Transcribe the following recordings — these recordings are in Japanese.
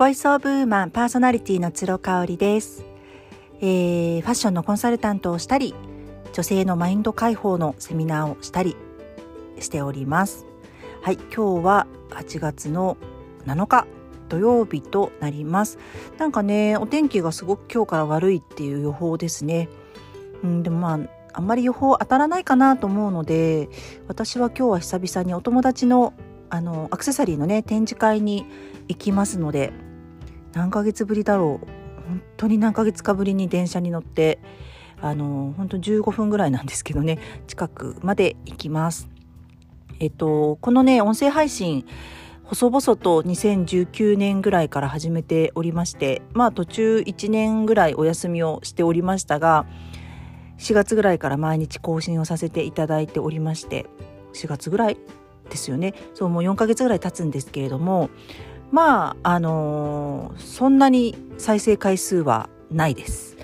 ボイスオブウーマンパーソナリティの鶴香織です、えー、ファッションのコンサルタントをしたり女性のマインド解放のセミナーをしたりしております。はい今日は8月の7日土曜日となります。なんかねお天気がすごく今日から悪いっていう予報ですね。うんでもまああんまり予報当たらないかなと思うので私は今日は久々にお友達のあのアクセサリーのね展示会に行きますので何ヶ月ぶりだろう。本当に何ヶ月かぶりに電車に乗ってあの本当15分ぐらいなんですけどね。近くまで行きます。えっとこのね音声配信細々と2019年ぐらいから始めておりましてまあ途中1年ぐらいお休みをしておりましたが4月ぐらいから毎日更新をさせていただいておりまして4月ぐらいですよね。そうもう4ヶ月ぐらい経つんですけれどもまああのー、そんなに再生回数はないです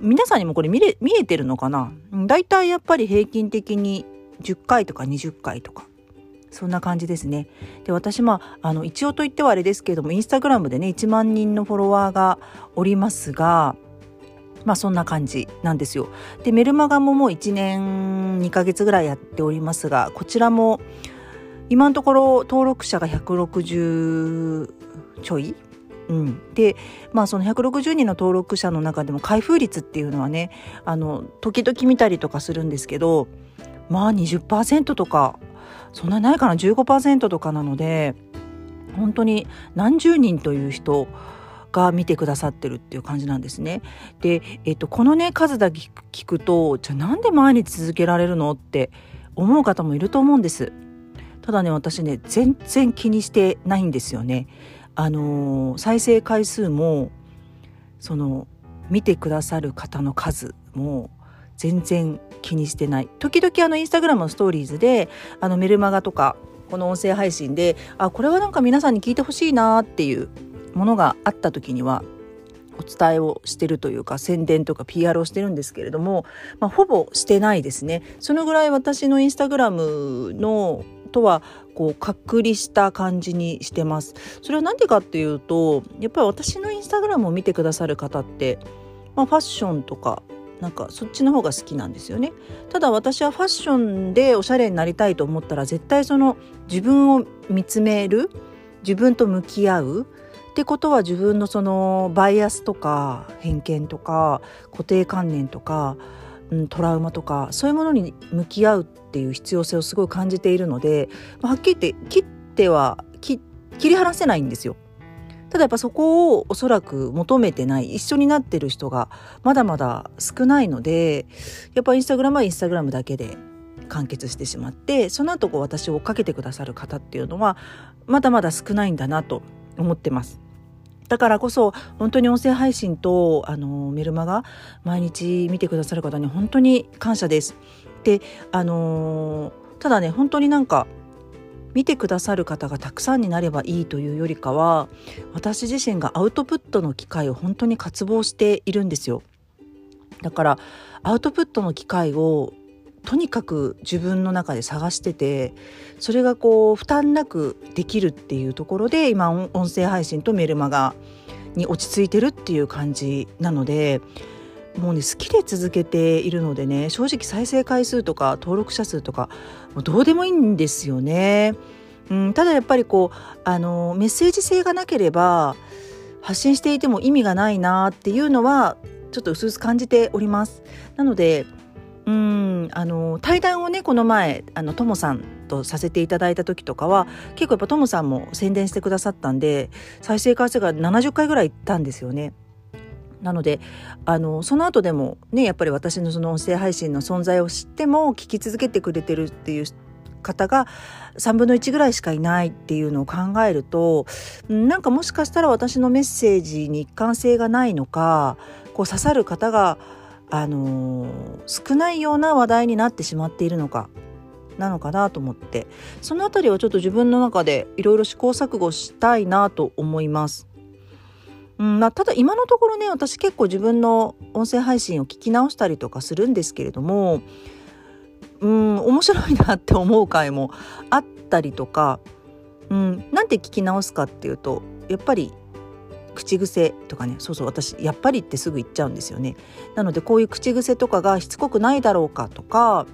皆さんにもこれ見れ見えてるのかな？だいたいやっぱり平均的に10回とか20回とかそんな感じですね。で私まああの一応と言ってはあれですけれどもインスタグラムでね1万人のフォロワーがおりますがまあそんな感じなんですよ。でメルマガももう1年2ヶ月ぐらいやっておりますがこちらも今のところ登録者が160ちょいうん、でまあその160人の登録者の中でも開封率っていうのはねあの時々見たりとかするんですけどまあ20%とかそんなないかな？15%とかなので本当に何十人という人が見てくださってるっていう感じなんですね。で、えっと、このね数だけ聞くとじゃあなんで毎日続けられるの？って思う方もいると思うんです。ただね私ね全然気にしてないんですよね。あのー、再生回数もその見てくださる方の数も全然気にしてない時々あのインスタグラムのストーリーズであのメルマガとかこの音声配信であこれはなんか皆さんに聞いてほしいなっていうものがあった時にはお伝えをしてるというか宣伝とか PR をしてるんですけれども、まあ、ほぼしてないですねそのぐらい私のインスタグラムのとはこう隔離した感じにしてます。それは何でかっていうとやっぱり私のインスタグラムを見てくださる方って、まあ、ファッションとかなんかそっちの方が好きなんですよね。ただ私はファッションでおしゃれになりたいと思ったら絶対その自分を見つめる自分と向き合うってことは自分のそのバイアスとか偏見とか固定観念とかうん、トラウマとかそういうものに向き合うっていう必要性をすごい感じているので、まあ、はっきり言って切っては切り離せないんですよ。ただやっぱそこをおそらく求めてない一緒になってる人がまだまだ少ないのでやっぱインスタグラムはインスタグラムだけで完結してしまってその後こう私を追っかけてくださる方っていうのはまだまだ少ないんだなと思ってます。だからこそ本当に音声配信とあのメルマガ毎日見てくださる方に本当に感謝です。であのただね本当になんか見てくださる方がたくさんになればいいというよりかは私自身がアウトプットの機会を本当に渇望しているんですよ。だからアウトプットの機会をとにかく自分の中で探しててそれがこう負担なくできるっていうところで今音声配信とメルマガに落ち着いてるっていう感じなのでもうね好きで続けているのでね正直再生回数とか登録者数とかもうどうでもいいんですよね。うん、ただやっぱりこうあのメッセージ性がなければ発信していても意味がないなっていうのはちょっと薄々感じております。なのでうんあの対談をねこの前あのトモさんとさせていただいた時とかは結構やっぱトモさんも宣伝してくださったんで再生回数が70回ぐらいいったんですよね。なのであのその後でもねやっぱり私のその音声配信の存在を知っても聞き続けてくれてるっていう方が3分の1ぐらいしかいないっていうのを考えるとなんかもしかしたら私のメッセージに一貫性がないのかこう刺さる方があのー、少ないような話題になってしまっているのかなのかなと思ってその辺りはちょっと自分の中でいろいろ試行錯誤したいなと思います。うんまあ、ただ今のところね私結構自分の音声配信を聞き直したりとかするんですけれどもうん面白いなって思う回もあったりとか、うん、なんで聞き直すかっていうとやっぱり口癖とかねそうそう私やっぱりってすぐ言っちゃうんですよね。なのでこういう口癖とかがしつこくないだろうかとか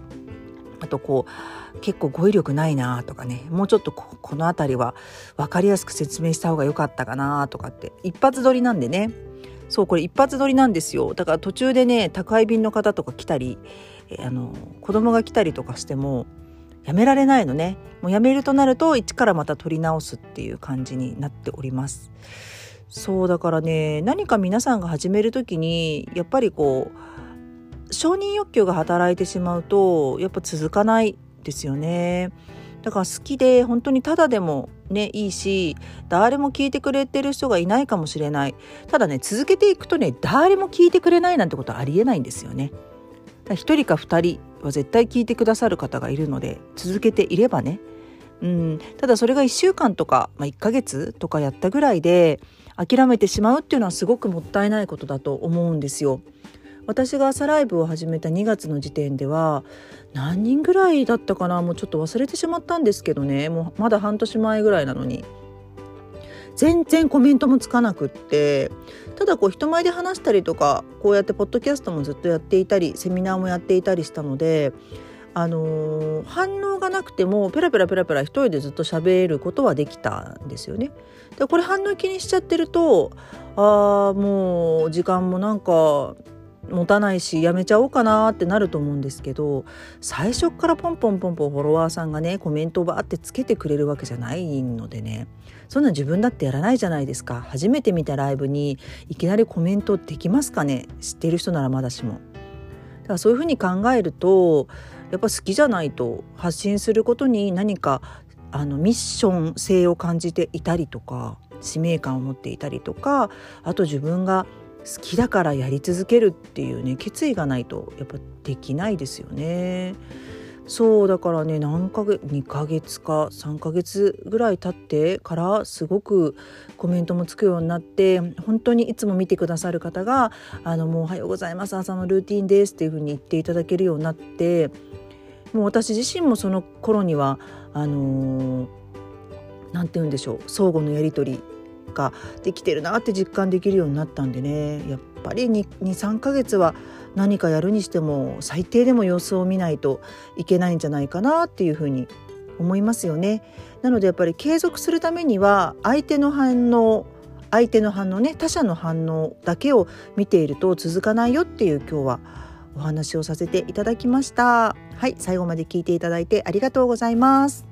あとこう結構語彙力ないなとかねもうちょっとこの辺りは分かりやすく説明した方が良かったかなとかって一発撮りなんでね。そうこれ一発撮りなんですよ。だから途中でね宅配便の方とか来たりあの子供が来たりとかしてもやめられないのね。もうやめるとなると一からまた撮り直すっていう感じになっております。そうだからね何か皆さんが始める時にやっぱりこう承認欲求が働いてしまうとやっぱ続かないですよね。だから好きで本当にただでもねいいし誰も聞いてくれてる人がいないかもしれない。ただね続けていくとね誰も聞いてくれないなんてことはありえないんですよね。1人か2人は絶対聞いてくださる方がいるので続けていればねうん。ただそれが1週間とか、まあ、1ヶ月とかやったぐらいで諦めてしまうっていうのはすごくもったいないことだと思うんですよ。私が朝ライブを始めた2月の時点では何人ぐらいだったかな？もうちょっと忘れてしまったんですけどね。もうまだ半年前ぐらいなのに。全然コメントもつかなくって。ただこう人前で話したりとかこうやってポッドキャストもずっとやっていたりセミナーもやっていたりしたのであのー、反応がなくてもペラペラペラペラ一人でずっと喋ることはできたんですよね。でこれ反応気にしちゃってるとあもう時間もなんか持たないしやめちゃおうかなってなると思うんですけど最初からポンポンポンポンフォロワーさんがねコメントをバーってつけてくれるわけじゃないのでねそんな自分だってやらないじゃないですか初めて見たライブにいきなりコメントできますかね？知ってる人ならまだしも。だからそういうふうに考えるとやっぱ好きじゃないと発信することに何かあのミッション性を感じていたりとか使命感を持っていたりとかあと自分が好きだからやり続けるっていうね決意がないとやっぱできないですよね。そうだからね何ヶ月2ヶ月か3ヶ月ぐらい経ってからすごくコメントもつくようになって本当にいつも見てくださる方が「あのもうおはようございます朝のルーティンです」っていうふうに言っていただけるようになってもう私自身もその頃にはあの何、て言うんでしょう相互のやり取りができてるなって実感できるようになったんでねやっぱり23ヶ月は何かやるにしても最低でも様子を見ないといけないんじゃないかなっていうふうに思いますよね。なのでやっぱり継続するためには相手の反応相手の反応ね他者の反応だけを見ていると続かないよっていう今日はお話をさせていただきました。はい最後まで聞いていただいてありがとうございます。